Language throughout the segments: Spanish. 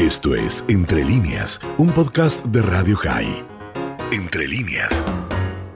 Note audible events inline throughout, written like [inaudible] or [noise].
Esto es Entre líneas, un podcast de Radio High. Entre líneas.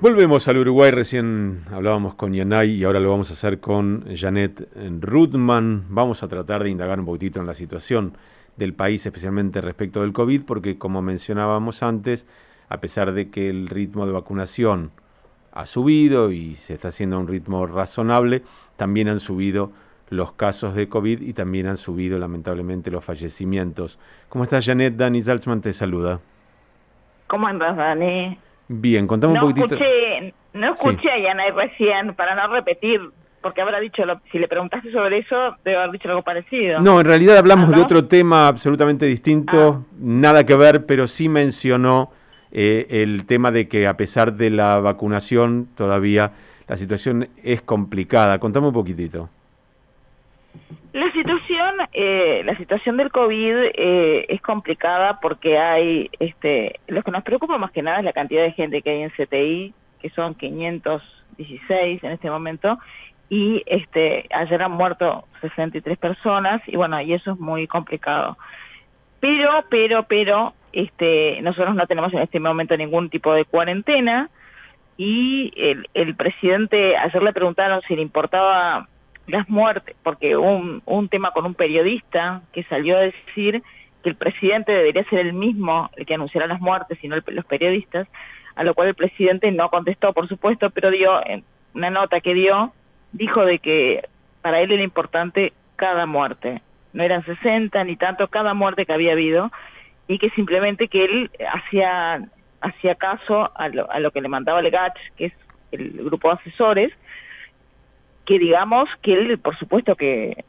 Volvemos al Uruguay, recién hablábamos con Yanay y ahora lo vamos a hacer con Janet Rudman. Vamos a tratar de indagar un poquitito en la situación del país, especialmente respecto del COVID, porque como mencionábamos antes, a pesar de que el ritmo de vacunación ha subido y se está haciendo a un ritmo razonable, también han subido los casos de COVID y también han subido lamentablemente los fallecimientos. ¿Cómo estás, Janet? Dani Salzman te saluda. ¿Cómo andas, Dani? Bien, contame un poquitito. Escuché, no escuché a Yanay recién, para no repetir, porque habrá dicho, si le preguntaste sobre eso, debe haber dicho algo parecido. No, en realidad hablamos de otro tema absolutamente distinto, ah. nada que ver, pero sí mencionó eh, el tema de que a pesar de la vacunación todavía la situación es complicada. Contame un poquitito. La situación, eh, la situación del COVID eh, es complicada porque hay, este, lo que nos preocupa más que nada es la cantidad de gente que hay en CTI, que son 516 en este momento, y este, ayer han muerto 63 personas, y bueno, y eso es muy complicado. Pero, pero, pero, este, nosotros no tenemos en este momento ningún tipo de cuarentena, y el, el presidente, ayer le preguntaron si le importaba las muertes, porque un, un tema con un periodista que salió a decir que el presidente debería ser el mismo el que anunciara las muertes y no los periodistas, a lo cual el presidente no contestó, por supuesto, pero dio una nota que dio, dijo de que para él era importante cada muerte, no eran 60 ni tanto cada muerte que había habido, y que simplemente que él hacía, hacía caso a lo, a lo que le mandaba Legach, que es el grupo de asesores, que digamos que él, por supuesto que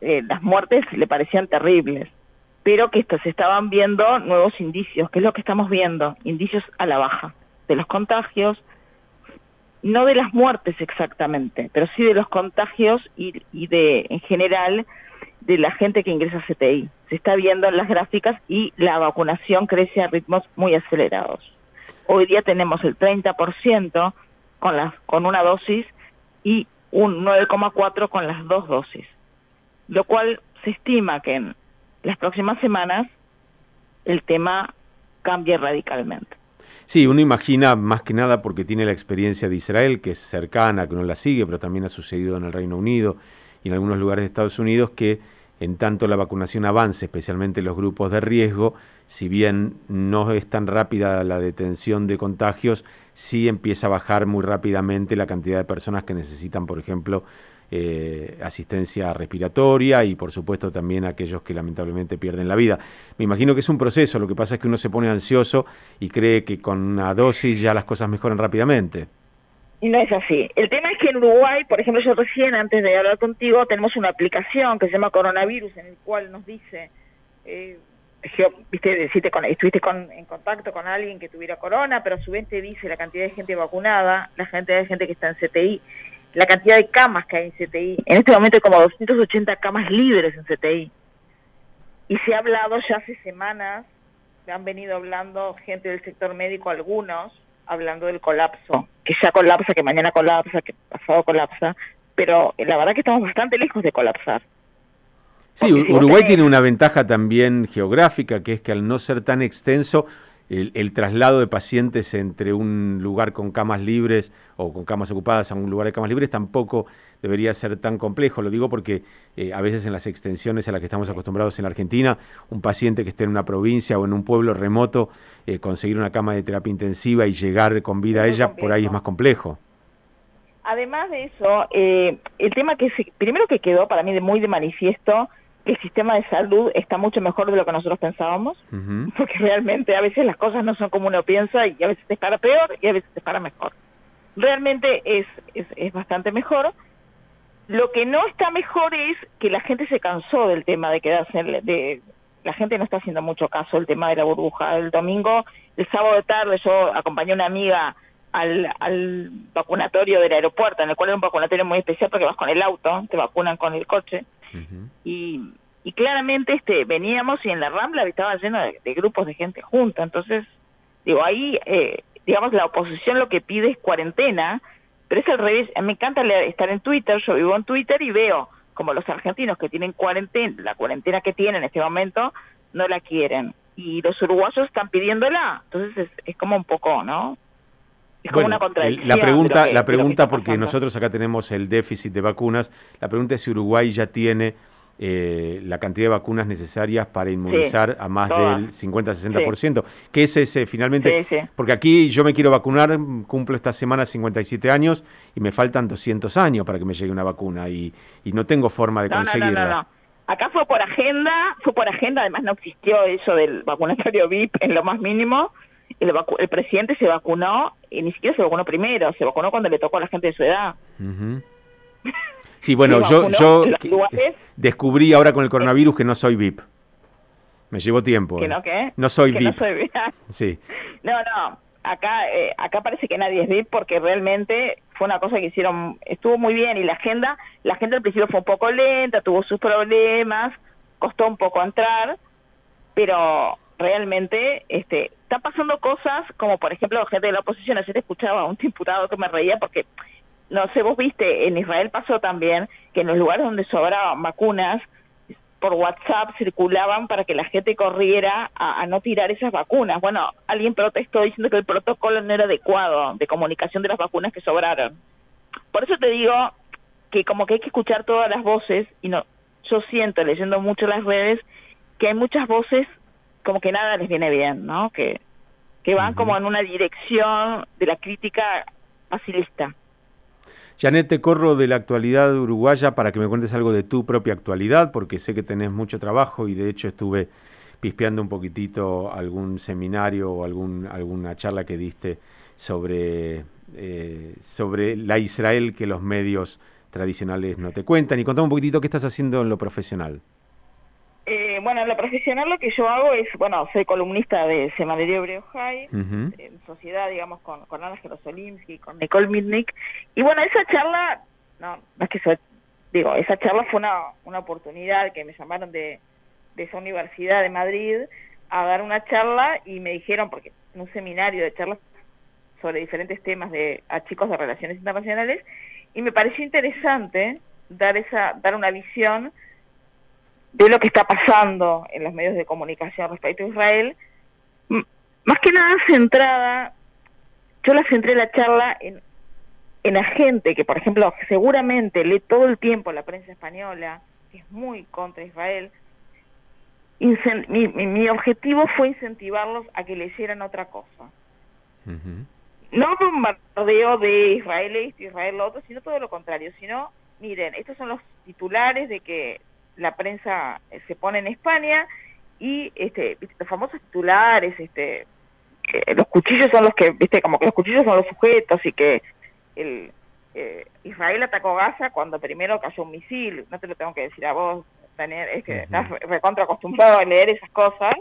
eh, las muertes le parecían terribles, pero que se estaban viendo nuevos indicios, que es lo que estamos viendo, indicios a la baja de los contagios, no de las muertes exactamente, pero sí de los contagios y, y de, en general, de la gente que ingresa a CTI. Se está viendo en las gráficas y la vacunación crece a ritmos muy acelerados. Hoy día tenemos el 30% con, las, con una dosis y un 9,4 con las dos dosis, lo cual se estima que en las próximas semanas el tema cambie radicalmente. Sí, uno imagina más que nada porque tiene la experiencia de Israel, que es cercana, que uno la sigue, pero también ha sucedido en el Reino Unido y en algunos lugares de Estados Unidos, que en tanto la vacunación avance, especialmente en los grupos de riesgo, si bien no es tan rápida la detención de contagios, sí empieza a bajar muy rápidamente la cantidad de personas que necesitan, por ejemplo, eh, asistencia respiratoria y por supuesto también aquellos que lamentablemente pierden la vida. Me imagino que es un proceso, lo que pasa es que uno se pone ansioso y cree que con una dosis ya las cosas mejoran rápidamente. No es así. El tema es que en Uruguay, por ejemplo, yo recién, antes de hablar contigo, tenemos una aplicación que se llama Coronavirus, en el cual nos dice eh, viste, si te estuviste en contacto con alguien que tuviera corona, pero a su vez te dice la cantidad de gente vacunada, la cantidad de gente que está en CTI, la cantidad de camas que hay en CTI. En este momento hay como 280 camas libres en CTI. Y se ha hablado ya hace semanas, se han venido hablando gente del sector médico, algunos, hablando del colapso, que ya colapsa, que mañana colapsa, que pasado colapsa, pero la verdad que estamos bastante lejos de colapsar. Sí, Uruguay tiene una ventaja también geográfica, que es que al no ser tan extenso, el, traslado de pacientes entre un lugar con camas libres o con camas ocupadas a un lugar de camas libres tampoco debería ser tan complejo. Lo digo porque eh, a veces en las extensiones a las que estamos acostumbrados en la Argentina, un paciente que esté en una provincia o en un pueblo remoto, eh, conseguir una cama de terapia intensiva y llegar con vida a ella, por ahí es más complejo. Además de eso, eh, el tema que primero que quedó para mí de muy de manifiesto el sistema de salud está mucho mejor de lo que nosotros pensábamos, porque realmente a veces las cosas no son como uno piensa y a veces te para peor y a veces te para mejor. Realmente es, es, bastante mejor. Lo que no está mejor es que la gente se cansó del tema de quedarse, de, la gente no está haciendo mucho caso el tema de la burbuja. El domingo, el sábado de tarde, yo acompañé a una amiga al, al vacunatorio del aeropuerto, en el cual es un vacunatorio muy especial porque vas con el auto, te vacunan con el coche y, y claramente este veníamos y en la Rambla estaba lleno de, grupos de gente junta, entonces digo, ahí eh, digamos la oposición lo que pide es cuarentena, pero es al revés, me encanta estar en Twitter, yo vivo en Twitter y veo como los argentinos que tienen cuarentena, la cuarentena que tienen en este momento, no la quieren y los uruguayos están pidiéndola. Entonces es, como un poco, ¿no? Es como una contradicción. La pregunta, la pregunta porque nosotros acá tenemos el déficit de vacunas, la pregunta es si Uruguay ya tiene eh, la cantidad de vacunas necesarias para inmunizar a más del 50-60%, que es ese finalmente, porque aquí yo me quiero vacunar, cumplo esta semana 57 años y me faltan 200 años para que me llegue una vacuna y, no tengo forma de conseguirla. Acá fue por agenda, fue por agenda, además no existió eso del vacunatorio VIP en lo más mínimo. El, el presidente se vacunó y ni siquiera se vacunó primero, se vacunó cuando le tocó a la gente de su edad. [laughs] Sí, bueno, yo, yo descubrí ahora con el coronavirus que no soy VIP. Me llevó tiempo. ¿Que no qué? No soy VIP. [laughs] Sí. No, no. Acá, eh, acá parece que nadie es VIP porque realmente fue una cosa que hicieron, estuvo muy bien y la agenda, la agenda al principio fue un poco lenta, tuvo sus problemas, costó un poco entrar, pero realmente este, está pasando cosas como por ejemplo gente de la oposición, ayer escuchaba a un diputado que me reía porque no sé, vos viste, en Israel pasó también que en los lugares donde sobraban vacunas, por WhatsApp circulaban para que la gente corriera a, no tirar esas vacunas. Bueno, alguien protestó diciendo que el protocolo no era adecuado de comunicación de las vacunas que sobraron. Por eso te digo que como que hay que escuchar todas las voces y no yo siento leyendo mucho las redes que hay muchas voces como que nada les viene bien, ¿no? Que que van como en una dirección de la crítica facilista. Janet, te corro de la actualidad uruguaya para que me cuentes algo de tu propia actualidad, porque sé que tenés mucho trabajo y de hecho estuve pispeando un poquitito algún seminario o algún, alguna charla que diste sobre, eh, sobre la Israel que los medios tradicionales no te cuentan. Y contame un poquitito qué estás haciendo en lo profesional. Eh, bueno, en lo profesional lo que yo hago es, bueno, soy columnista de Semanario Hebreo High, en sociedad, digamos, con, con Ana Jerosolimsky, con Nicole Mitnick. Y bueno, esa charla, no, no es que soy, digo, esa charla fue una, una oportunidad que me llamaron de, de esa universidad de Madrid a dar una charla y me dijeron, porque en un seminario de charlas sobre diferentes temas de a chicos de relaciones internacionales, y me pareció interesante dar esa dar una visión de lo que está pasando en los medios de comunicación respecto a Israel, más que nada centrada, yo la centré la charla en, en la gente que, por ejemplo, seguramente lee todo el tiempo la prensa española, que es muy contra Israel. Mi, mi, objetivo fue incentivarlos a que leyeran otra cosa. No un bombardeo de Israel esto, Israel lo otro, sino todo lo contrario, sino, miren, estos son los titulares de que la prensa eh, se pone en España y este los famosos titulares este los cuchillos son los que viste como que los cuchillos son los sujetos y que el eh, Israel atacó Gaza cuando primero cayó un misil. No te lo tengo que decir a vos Daniel es que estás recontra acostumbrado a leer esas cosas.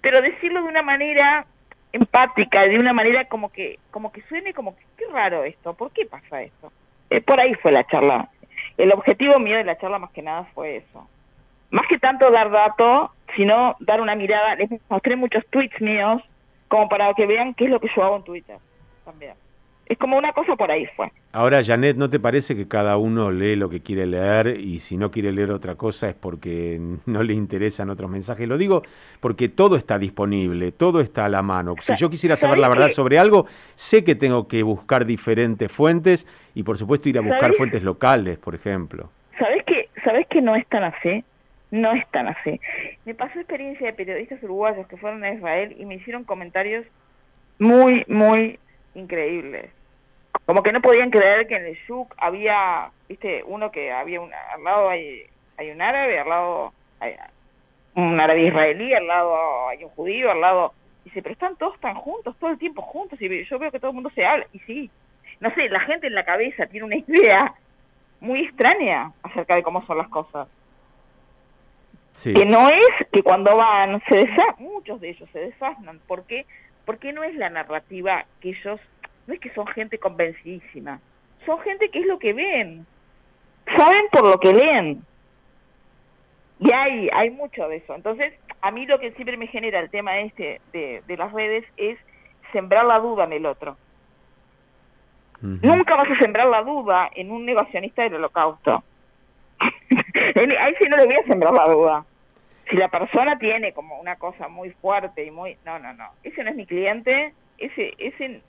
Pero decirlo de una manera empática de una manera como que como que suene como que qué raro esto por qué pasa esto eh, por ahí fue la charla el objetivo mío de la charla más que nada fue eso. Más que tanto dar datos, sino dar una mirada. Les mostré muchos tweets míos como para que vean qué es lo que yo hago en Twitter también. Es como una cosa por ahí fue. Ahora, Janet, ¿no te parece que cada uno lee lo que quiere leer y si no quiere leer otra cosa es porque no le interesan otros mensajes? Lo digo porque todo está disponible, todo está a la mano. Si yo quisiera saber la verdad sobre algo, sé que tengo que buscar diferentes fuentes y por supuesto ir a buscar fuentes locales, por ejemplo. ¿Sabes que, ¿Sabes que no es tan así? No es tan así. Me pasó experiencia de periodistas uruguayos que fueron a Israel y me hicieron comentarios muy, muy increíbles como que no podían creer que en el Yuk había, viste, uno que había un, al lado hay, hay un árabe, al lado hay un árabe israelí, al lado hay un judío, al lado... Dice, pero están todos tan juntos, todo el tiempo juntos, y yo veo que todo el mundo se habla. Y sí, no sé, la gente en la cabeza tiene una idea muy extraña acerca de cómo son las cosas. Sí. Que no es que cuando van, se desa muchos de ellos se desasnan. ¿Por qué? Porque no es la narrativa que ellos no es que son gente convencidísima, son gente que es lo que ven, saben por lo que leen. Y hay, hay mucho de eso. Entonces, a mí lo que siempre me genera el tema este de, de las redes es sembrar la duda en el otro. Nunca vas a sembrar la duda en un negacionista del holocausto. [laughs] Ahí sí no le voy a sembrar la duda. si la persona tiene como una cosa muy fuerte y muy... No, no, no. Ese no es mi cliente. Ese, ese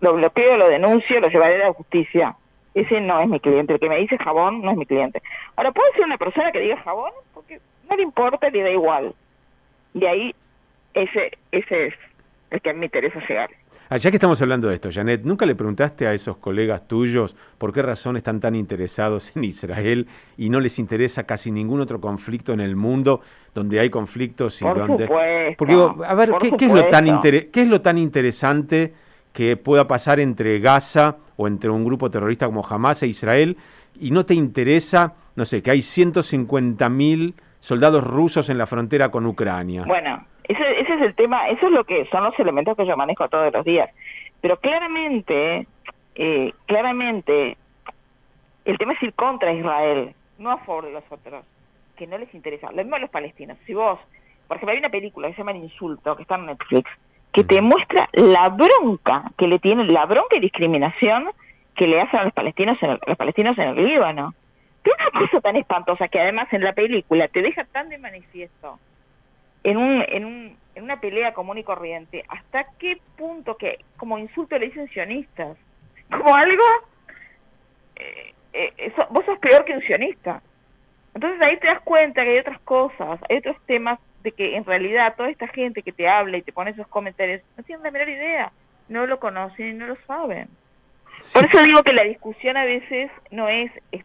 lo bloqueo, lo denuncio, lo llevaré a la justicia. Ese no es mi cliente. El que me dice jabón no es mi cliente. Ahora, puede ser una persona que diga jabón porque no le importa, le da igual. De ahí, ese, ese es el que me interesa llegar. Ah, ya que estamos hablando de esto, Janet, ¿nunca le preguntaste a esos colegas tuyos por qué razón están tan interesados en Israel y no les interesa casi ningún otro conflicto en el mundo donde hay conflictos y por donde... Supuesto, Porque a ver, ¿qué, es lo tan ¿qué es lo tan interesante que pueda pasar entre Gaza o entre un grupo terrorista como Hamas e Israel y no te interesa, no sé, que hay 150 mil soldados rusos en la frontera con Ucrania? Bueno, ese, ese es el tema, eso es lo que son los elementos que yo manejo todos los días. Pero claramente, eh, claramente, el tema es ir contra Israel, no a favor de los otros, que no les interesa. Lo mismo a los palestinos. Si vos, por ejemplo, hay una película que se llama El Insulto, que está en Netflix, que te muestra la bronca que le tienen, la bronca y discriminación que le hacen a los palestinos en el, los palestinos en el Líbano. Pero una cosa tan espantosa que además en la película te deja tan de manifiesto en, un, en, un, en una pelea común y corriente, ¿hasta qué punto que como insulto le dicen sionistas? Como algo, eh, eh, vos sos peor que un sionista. Entonces ahí te das cuenta que hay otras cosas, hay otros temas de que en realidad toda esta gente que te habla y te pone esos comentarios no tienen la menor idea, no lo conocen y no lo saben. Por eso digo que la discusión a veces no es, es,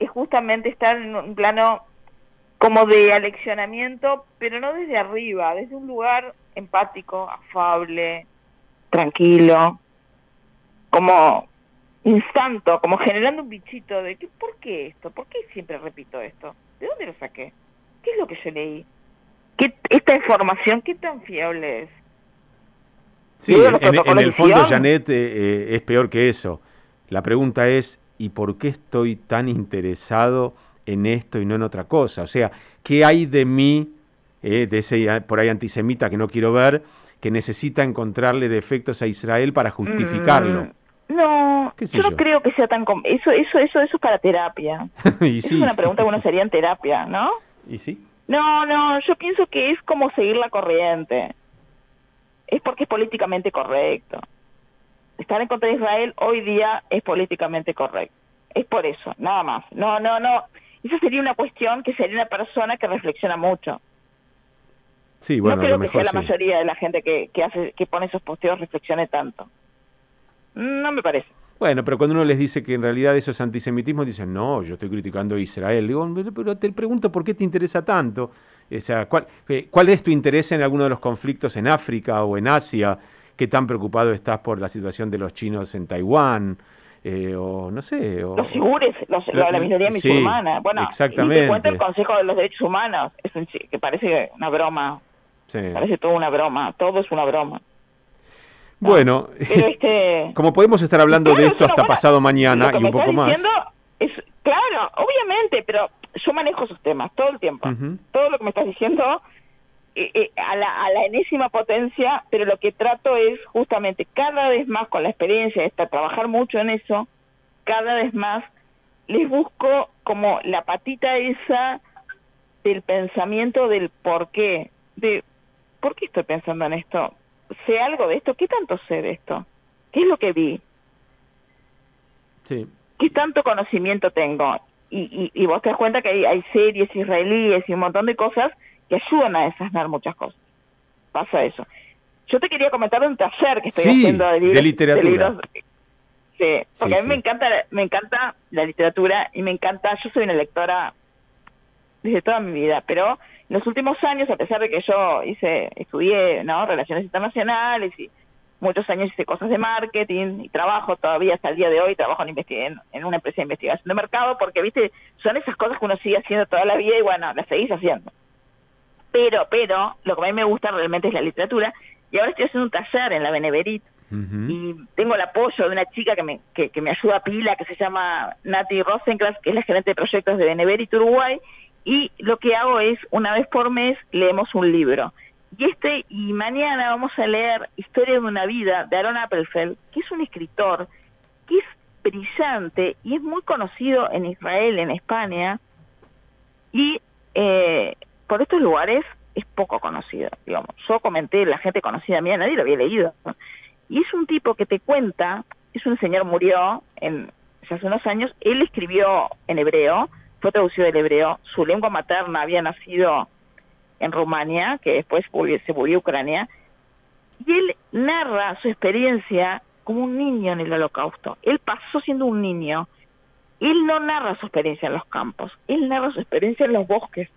es justamente estar en un plano como de aleccionamiento, pero no desde arriba, desde un lugar empático, afable, tranquilo, como instanto, como generando un bichito de que, ¿por qué esto? ¿Por qué siempre repito esto? ¿De dónde lo saqué? ¿Qué es lo que yo leí? ¿Qué, ¿Esta información qué tan fiable es? Sí, en, el fondo, Janet, eh, eh, es peor que eso. La pregunta es, ¿y por qué estoy tan interesado en esto y no en otra cosa. O sea, ¿qué hay de mí, eh, de ese por ahí antisemita que no quiero ver, que necesita encontrarle defectos a Israel para justificarlo? Mm, no, yo, no creo que sea tan... Eso, eso, eso, eso es para terapia. [laughs] y es una pregunta que uno sería en terapia, ¿no? ¿Y sí? No, no, yo pienso que es como seguir la corriente. Es porque es políticamente correcto. Estar en contra de Israel hoy día es políticamente correcto. Es por eso, nada más. No, no, no. Esa sería una cuestión que sería una persona que reflexiona mucho. Sí, bueno, no creo que sea la mayoría de la gente que, que, hace, que pone esos posteos reflexione tanto. No me parece. Bueno, pero cuando uno les dice que en realidad eso es antisemitismo, dicen, no, yo estoy criticando a Israel. Digo, pero te pregunto por qué te interesa tanto. O sea, ¿cuál, eh, ¿cuál es tu interés en alguno de los conflictos en África o en Asia? ¿Qué tan preocupado estás por la situación de los chinos en Taiwán? Eh, o no sé. O, los sigures, la, minoría musulmana. bueno, exactamente. Y cuenta el Consejo de los Derechos Humanos, es que parece una broma. Parece todo una broma, todo es una broma. Bueno, [laughs] este, como podemos estar hablando de esto hasta pasado mañana y un poco más. Es, claro, obviamente, pero yo manejo esos temas todo el tiempo. Todo lo que me estás diciendo eh, eh, a, la, a la enésima potencia, pero lo que trato es justamente cada vez más con la experiencia de trabajar mucho en eso, cada vez más les busco como la patita esa del pensamiento del por qué, de por qué estoy pensando en esto, sé algo de esto, ¿qué tanto sé de esto? ¿Qué es lo que vi? Sí. ¿Qué tanto conocimiento tengo? Y, y, vos te das cuenta que hay, hay series israelíes y un montón de cosas que ayudan a desasnar muchas cosas. Pasa eso. Yo te quería comentar un taller que estoy haciendo de, libros, de literatura. sí, porque a mí me encanta me encanta la literatura y me encanta, yo soy una lectora desde toda mi vida, pero en los últimos años, a pesar de que yo hice, estudié, ¿no? Relaciones internacionales y muchos años hice cosas de marketing y trabajo todavía hasta el día de hoy, trabajo en, en, en una empresa de investigación de mercado, porque, viste, son esas cosas que uno sigue haciendo toda la vida y bueno, las seguís haciendo pero, pero, lo que a mí me gusta realmente es la literatura, y ahora estoy haciendo un taller en la Beneverit, y tengo el apoyo de una chica que me, que, me ayuda a pila, que se llama Nati Rosencrantz, que es la gerente de proyectos de Beneverit Uruguay, y lo que hago es, una vez por mes, leemos un libro. Y este, y mañana vamos a leer Historia de una vida, de Aaron Appelfeld, que es un escritor, que es brillante, y es muy conocido en Israel, en España, y... Eh, por estos lugares es poco conocido, digamos. Yo comenté, la gente conocida mía, nadie lo había leído. Y es un tipo que te cuenta, es un señor murió en, hace unos años, él escribió en hebreo, fue traducido del hebreo, su lengua materna había nacido en Rumania, que después se volvió a Ucrania, y él narra su experiencia como un niño en el holocausto. Él pasó siendo un niño. Él no narra su experiencia en los campos, él narra su experiencia en los bosques.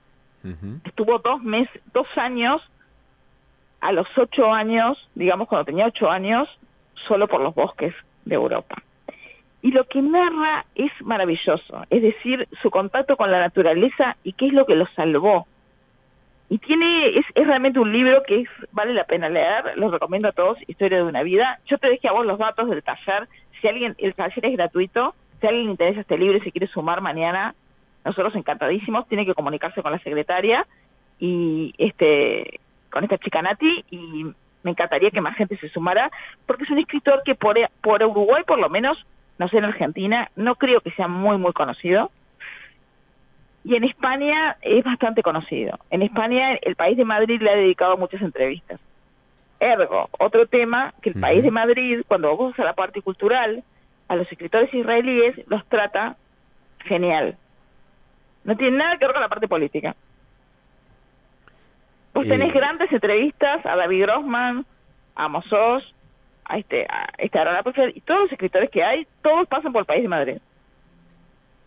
Estuvo dos meses, dos años, a los ocho años, digamos cuando tenía ocho años, solo por los bosques de Europa. Y lo que narra es maravilloso, es decir, su contacto con la naturaleza y qué es lo que lo salvó. Y tiene, es, es realmente un libro que es, vale la pena leer, lo recomiendo a todos, Historia de una vida. Yo te dejé a vos los datos del taller, si alguien, el taller es gratuito, si alguien interesa este libro y se quiere sumar mañana, nosotros encantadísimos, tiene que comunicarse con la secretaria y este con esta chica Nati y me encantaría que más gente se sumara porque es un escritor que por, por Uruguay por lo menos, no sé en Argentina, no creo que sea muy muy conocido. Y en España es bastante conocido. En España el país de Madrid le ha dedicado muchas entrevistas. Ergo, otro tema que el país de Madrid, cuando vos a la parte cultural, a los escritores israelíes los trata genial. No tiene nada que ver con la parte política. Vos tenés eh, grandes entrevistas a David Grossman, a Mossos, a este, a este y todos los escritores que hay, todos pasan por el país de Madrid.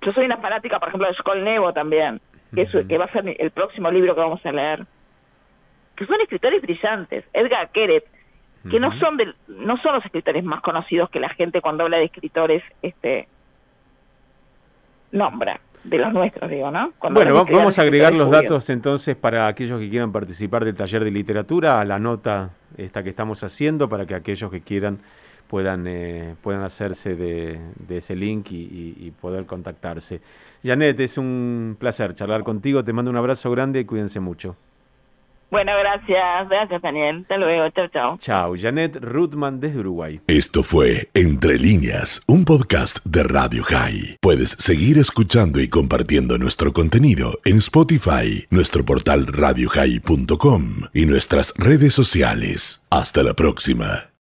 Yo soy una fanática, por ejemplo, de Skol Nevo también, que, que va a ser el próximo libro que vamos a leer. Que son escritores brillantes. Edgar Keret, que no son de, no son los escritores más conocidos que la gente cuando habla de escritores este nombra de los nuestros, digo, ¿no? bueno, vamos a agregar los datos entonces para aquellos que quieran participar del taller de literatura a la nota esta que estamos haciendo para que aquellos que quieran puedan, eh, puedan hacerse de, ese link y, poder contactarse. Janet, es un placer charlar contigo, te mando un abrazo grande y cuídense mucho. Bueno, gracias, gracias Daniel. Hasta luego, chao, chao. Chao, Janet Rutman desde Uruguay. Esto fue Entre líneas, un podcast de Radio High. Puedes seguir escuchando y compartiendo nuestro contenido en Spotify, nuestro portal radiohigh.com y nuestras redes sociales. Hasta la próxima.